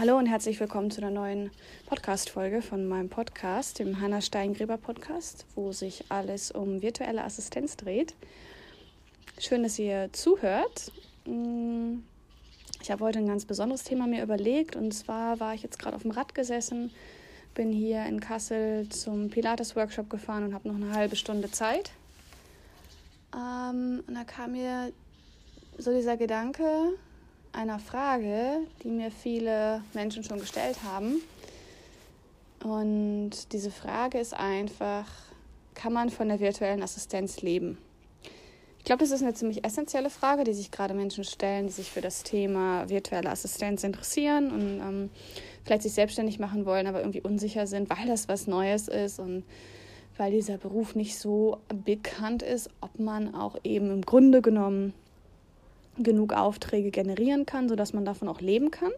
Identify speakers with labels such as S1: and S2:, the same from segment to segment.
S1: Hallo und herzlich willkommen zu einer neuen Podcast-Folge von meinem Podcast, dem Hanna Steingräber Podcast, wo sich alles um virtuelle Assistenz dreht. Schön, dass ihr zuhört. Mm, ich habe heute ein ganz besonderes Thema mir überlegt und zwar war ich jetzt gerade auf dem Rad gesessen, bin hier in Kassel zum Pilates-Workshop gefahren und habe noch eine halbe Stunde Zeit. Ähm, und da kam mir so dieser Gedanke, einer Frage, die mir viele Menschen schon gestellt haben. Und diese Frage ist einfach, kann man von der virtuellen Assistenz leben? Ich glaube, das ist eine ziemlich essentielle Frage, die sich gerade Menschen stellen, die sich für das Thema virtuelle Assistenz interessieren und ähm, vielleicht sich selbstständig machen wollen, aber irgendwie unsicher sind, weil das was Neues ist und weil dieser Beruf nicht so bekannt ist, ob man auch eben im Grunde genommen genug Aufträge generieren kann, sodass man davon auch leben kann.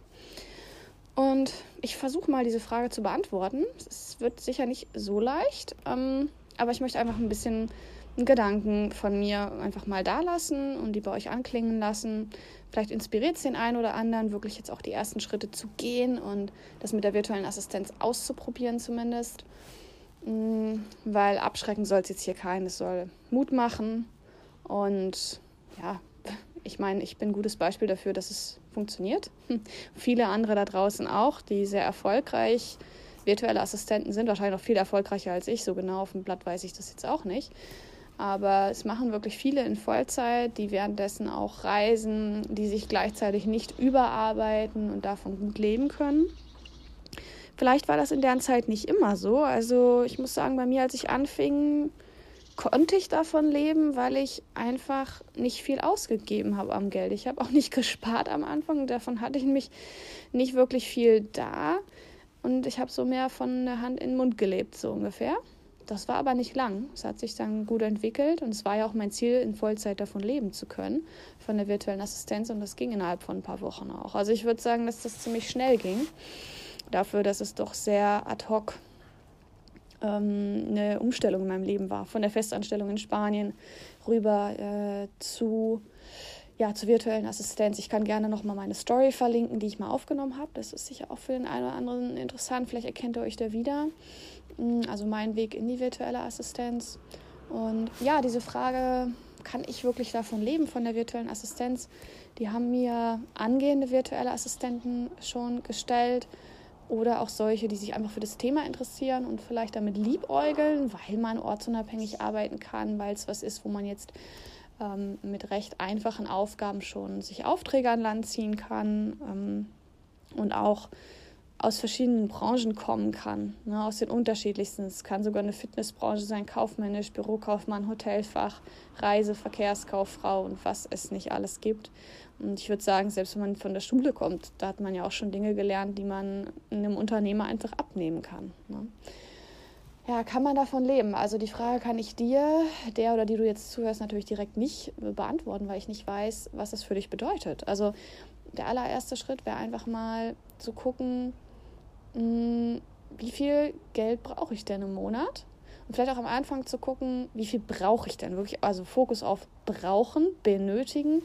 S1: Und ich versuche mal diese Frage zu beantworten. Es wird sicher nicht so leicht, ähm, aber ich möchte einfach ein bisschen Gedanken von mir einfach mal da lassen und die bei euch anklingen lassen. Vielleicht inspiriert es den einen oder anderen, wirklich jetzt auch die ersten Schritte zu gehen und das mit der virtuellen Assistenz auszuprobieren zumindest. Mm, weil abschrecken soll es jetzt hier keinen. Es soll Mut machen und ja, ich meine, ich bin ein gutes Beispiel dafür, dass es funktioniert. Viele andere da draußen auch, die sehr erfolgreich virtuelle Assistenten sind, wahrscheinlich noch viel erfolgreicher als ich. So genau auf dem Blatt weiß ich das jetzt auch nicht. Aber es machen wirklich viele in Vollzeit, die währenddessen auch reisen, die sich gleichzeitig nicht überarbeiten und davon gut leben können. Vielleicht war das in deren Zeit nicht immer so. Also ich muss sagen, bei mir, als ich anfing, konnte ich davon leben, weil ich einfach nicht viel ausgegeben habe am Geld. Ich habe auch nicht gespart am Anfang. Davon hatte ich nämlich nicht wirklich viel da. Und ich habe so mehr von der Hand in den Mund gelebt, so ungefähr. Das war aber nicht lang. Es hat sich dann gut entwickelt und es war ja auch mein Ziel, in Vollzeit davon leben zu können, von der virtuellen Assistenz. Und das ging innerhalb von ein paar Wochen auch. Also ich würde sagen, dass das ziemlich schnell ging. Dafür, dass es doch sehr ad hoc ähm, eine Umstellung in meinem Leben war. Von der Festanstellung in Spanien rüber äh, zu, ja, zur virtuellen Assistenz. Ich kann gerne nochmal meine Story verlinken, die ich mal aufgenommen habe. Das ist sicher auch für den einen oder anderen interessant. Vielleicht erkennt ihr euch da wieder. Mm, also mein Weg in die virtuelle Assistenz. Und ja, diese Frage, kann ich wirklich davon leben, von der virtuellen Assistenz? Die haben mir angehende virtuelle Assistenten schon gestellt oder auch solche, die sich einfach für das Thema interessieren und vielleicht damit liebäugeln, weil man ortsunabhängig arbeiten kann, weil es was ist, wo man jetzt ähm, mit recht einfachen Aufgaben schon sich Aufträge an Land ziehen kann ähm, und auch aus verschiedenen Branchen kommen kann, ne, aus den unterschiedlichsten. Es kann sogar eine Fitnessbranche sein, kaufmännisch, Bürokaufmann, Hotelfach, Reise, Verkehrskauffrau und was es nicht alles gibt. Und ich würde sagen, selbst wenn man von der Schule kommt, da hat man ja auch schon Dinge gelernt, die man einem Unternehmer einfach abnehmen kann. Ne? Ja, kann man davon leben? Also die Frage kann ich dir, der oder die du jetzt zuhörst, natürlich direkt nicht beantworten, weil ich nicht weiß, was das für dich bedeutet. Also der allererste Schritt wäre einfach mal zu gucken, hm, wie viel Geld brauche ich denn im Monat? Und vielleicht auch am Anfang zu gucken, wie viel brauche ich denn wirklich? Also Fokus auf brauchen, benötigen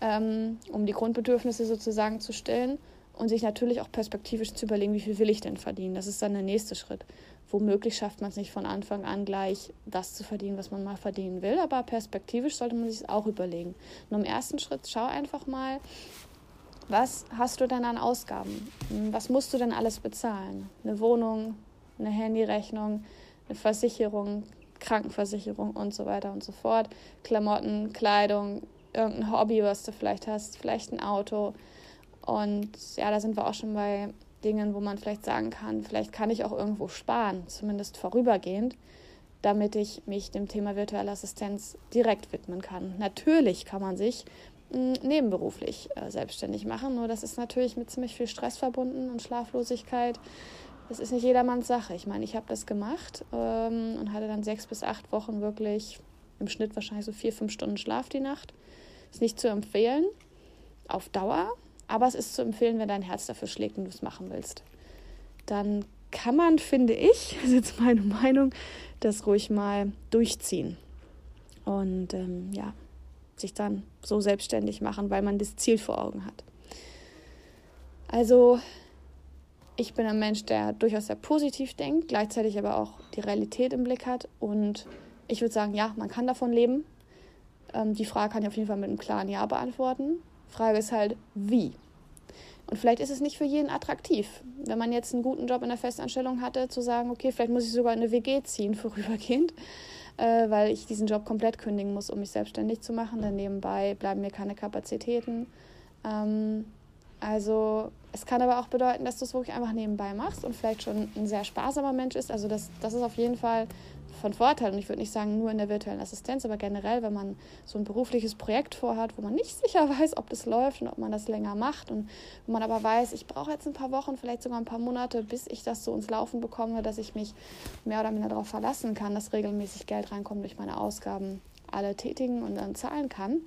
S1: ähm, um die Grundbedürfnisse sozusagen zu stellen und sich natürlich auch perspektivisch zu überlegen, wie viel will ich denn verdienen. Das ist dann der nächste Schritt. Womöglich schafft man es nicht von Anfang an gleich das zu verdienen, was man mal verdienen will, aber perspektivisch sollte man sich es auch überlegen. Und im ersten Schritt schau einfach mal, was hast du denn an Ausgaben? Was musst du denn alles bezahlen? Eine Wohnung, eine Handyrechnung, eine Versicherung, Krankenversicherung und so weiter und so fort, Klamotten, Kleidung, irgendein Hobby, was du vielleicht hast, vielleicht ein Auto. Und ja, da sind wir auch schon bei Dingen, wo man vielleicht sagen kann, vielleicht kann ich auch irgendwo sparen, zumindest vorübergehend, damit ich mich dem Thema virtuelle Assistenz direkt widmen kann. Natürlich kann man sich hm, nebenberuflich äh, selbstständig machen, nur das ist natürlich mit ziemlich viel Stress verbunden und Schlaflosigkeit. Das ist nicht jedermanns Sache. Ich meine, ich habe das gemacht ähm, und hatte dann sechs bis acht Wochen wirklich im Schnitt wahrscheinlich so vier, fünf Stunden Schlaf die Nacht. Ist nicht zu empfehlen auf Dauer, aber es ist zu empfehlen, wenn dein Herz dafür schlägt und du es machen willst. Dann kann man, finde ich, das ist jetzt meine Meinung, das ruhig mal durchziehen. Und ähm, ja, sich dann so selbstständig machen, weil man das Ziel vor Augen hat. Also ich bin ein Mensch, der durchaus sehr positiv denkt, gleichzeitig aber auch die Realität im Blick hat. Und ich würde sagen, ja, man kann davon leben. Ähm, die Frage kann ich auf jeden Fall mit einem klaren Ja beantworten. Frage ist halt, wie? Und vielleicht ist es nicht für jeden attraktiv, wenn man jetzt einen guten Job in der Festanstellung hatte, zu sagen, okay, vielleicht muss ich sogar in eine WG ziehen, vorübergehend, äh, weil ich diesen Job komplett kündigen muss, um mich selbstständig zu machen. Denn nebenbei bleiben mir keine Kapazitäten. Ähm, also es kann aber auch bedeuten, dass du es wirklich einfach nebenbei machst und vielleicht schon ein sehr sparsamer Mensch ist. Also das, das ist auf jeden Fall von Vorteil. Und ich würde nicht sagen nur in der virtuellen Assistenz, aber generell, wenn man so ein berufliches Projekt vorhat, wo man nicht sicher weiß, ob das läuft und ob man das länger macht und wo man aber weiß, ich brauche jetzt ein paar Wochen, vielleicht sogar ein paar Monate, bis ich das so ins Laufen bekomme, dass ich mich mehr oder minder darauf verlassen kann, dass regelmäßig Geld reinkommt durch meine Ausgaben, alle tätigen und dann zahlen kann.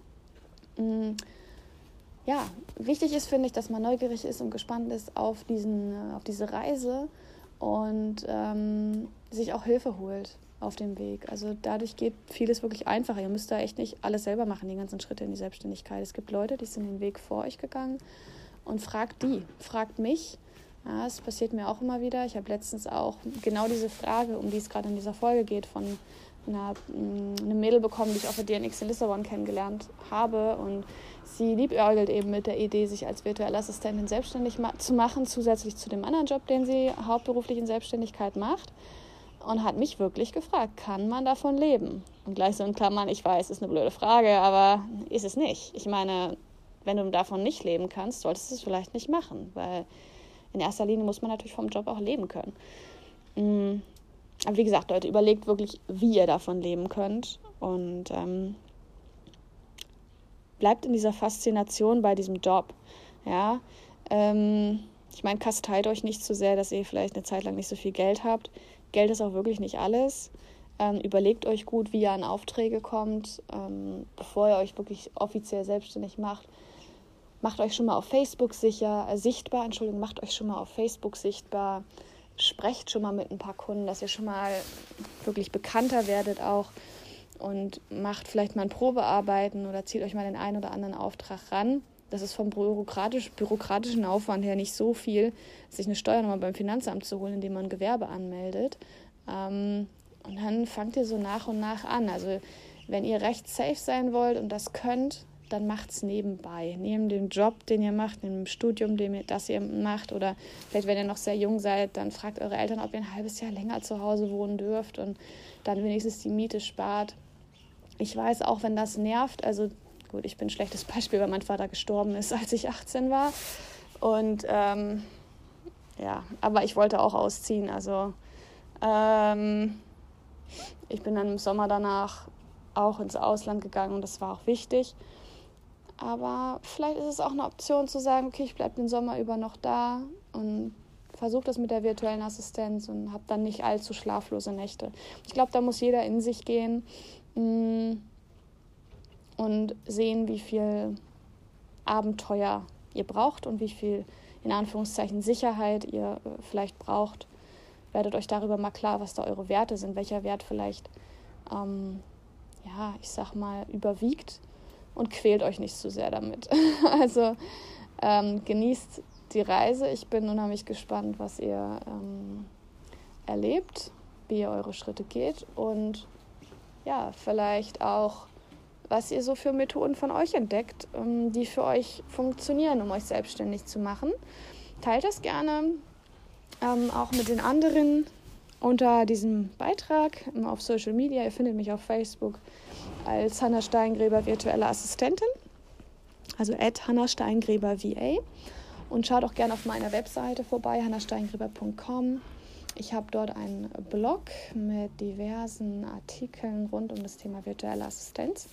S1: Ja, wichtig ist, finde ich, dass man neugierig ist und gespannt ist auf, diesen, äh, auf diese Reise und ähm, sich auch Hilfe holt auf dem Weg. Also dadurch geht vieles wirklich einfacher. Ihr müsst da echt nicht alles selber machen, die ganzen Schritte in die Selbstständigkeit. Es gibt Leute, die sind den Weg vor euch gegangen und fragt die, fragt mich. Ja, es passiert mir auch immer wieder. Ich habe letztens auch genau diese Frage, um die es gerade in dieser Folge geht, von einer, mm, eine Mädel bekommen, die ich auf der DNX in Lissabon kennengelernt habe. Und sie liebäugelt eben mit der Idee, sich als virtuelle Assistentin selbstständig ma zu machen, zusätzlich zu dem anderen Job, den sie hauptberuflich in Selbstständigkeit macht und hat mich wirklich gefragt, kann man davon leben? Und gleich so in Klammern, ich weiß, ist eine blöde Frage, aber ist es nicht. Ich meine, wenn du davon nicht leben kannst, solltest du es vielleicht nicht machen, weil in erster Linie muss man natürlich vom Job auch leben können. Aber wie gesagt, Leute, überlegt wirklich, wie ihr davon leben könnt und ähm, bleibt in dieser Faszination bei diesem Job. Ja, ähm, ich meine, kasteit euch nicht zu sehr, dass ihr vielleicht eine Zeit lang nicht so viel Geld habt. Geld ist auch wirklich nicht alles. Ähm, überlegt euch gut, wie ihr an Aufträge kommt, ähm, bevor ihr euch wirklich offiziell selbstständig macht. Macht euch schon mal auf Facebook sicher, äh, sichtbar, Entschuldigung, macht euch schon mal auf Facebook sichtbar. Sprecht schon mal mit ein paar Kunden, dass ihr schon mal wirklich bekannter werdet auch und macht vielleicht mal ein Probearbeiten oder zieht euch mal den einen oder anderen Auftrag ran. Das ist vom bürokratisch, bürokratischen Aufwand her nicht so viel, sich eine Steuernummer beim Finanzamt zu holen, indem man Gewerbe anmeldet. Ähm, und dann fangt ihr so nach und nach an. Also wenn ihr recht safe sein wollt und das könnt, dann macht es nebenbei. Neben dem Job, den ihr macht, neben dem Studium, den ihr, das ihr macht. Oder vielleicht, wenn ihr noch sehr jung seid, dann fragt eure Eltern, ob ihr ein halbes Jahr länger zu Hause wohnen dürft und dann wenigstens die Miete spart. Ich weiß auch, wenn das nervt, also Gut, ich bin ein schlechtes Beispiel, weil mein Vater gestorben ist, als ich 18 war. Und ähm, ja, aber ich wollte auch ausziehen. Also ähm, ich bin dann im Sommer danach auch ins Ausland gegangen und das war auch wichtig. Aber vielleicht ist es auch eine Option zu sagen, okay, ich bleibe den Sommer über noch da und versuche das mit der virtuellen Assistenz und habe dann nicht allzu schlaflose Nächte. Ich glaube, da muss jeder in sich gehen. Hm und sehen, wie viel Abenteuer ihr braucht und wie viel in Anführungszeichen Sicherheit ihr äh, vielleicht braucht. Werdet euch darüber mal klar, was da eure Werte sind, welcher Wert vielleicht, ähm, ja, ich sag mal, überwiegt und quält euch nicht zu sehr damit. also ähm, genießt die Reise. Ich bin unheimlich gespannt, was ihr ähm, erlebt, wie ihr eure Schritte geht und ja, vielleicht auch was ihr so für Methoden von euch entdeckt, ähm, die für euch funktionieren, um euch selbstständig zu machen. Teilt das gerne ähm, auch mit den anderen unter diesem Beitrag ähm, auf Social Media. Ihr findet mich auf Facebook als Hanna Steingräber virtuelle Assistentin, also at Hanna Steingräber VA. Und schaut auch gerne auf meiner Webseite vorbei, hannasteingräber.com. Ich habe dort einen Blog mit diversen Artikeln rund um das Thema virtuelle Assistenz.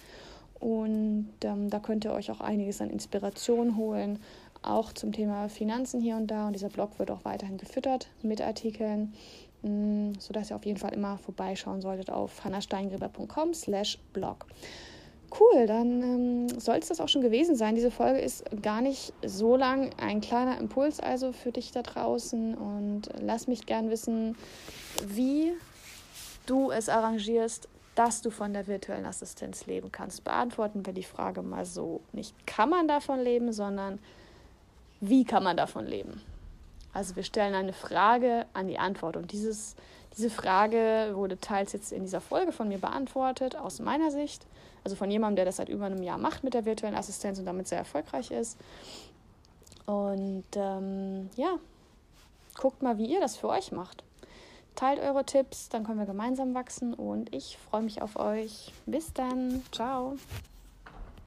S1: Und ähm, da könnt ihr euch auch einiges an Inspiration holen, auch zum Thema Finanzen hier und da. Und dieser Blog wird auch weiterhin gefüttert mit Artikeln, sodass ihr auf jeden Fall immer vorbeischauen solltet auf hannasteingräber.com slash blog. Cool, dann ähm, soll es das auch schon gewesen sein. Diese Folge ist gar nicht so lang. Ein kleiner Impuls also für dich da draußen. Und lass mich gern wissen, wie du es arrangierst, dass du von der virtuellen Assistenz leben kannst. Beantworten wir die Frage mal so. Nicht kann man davon leben, sondern wie kann man davon leben? Also wir stellen eine Frage an die Antwort und dieses, diese Frage wurde teils jetzt in dieser Folge von mir beantwortet, aus meiner Sicht. Also von jemandem, der das seit über einem Jahr macht mit der virtuellen Assistenz und damit sehr erfolgreich ist. Und ähm, ja, guckt mal, wie ihr das für euch macht. Teilt eure Tipps, dann können wir gemeinsam wachsen und ich freue mich auf euch. Bis dann. Ciao.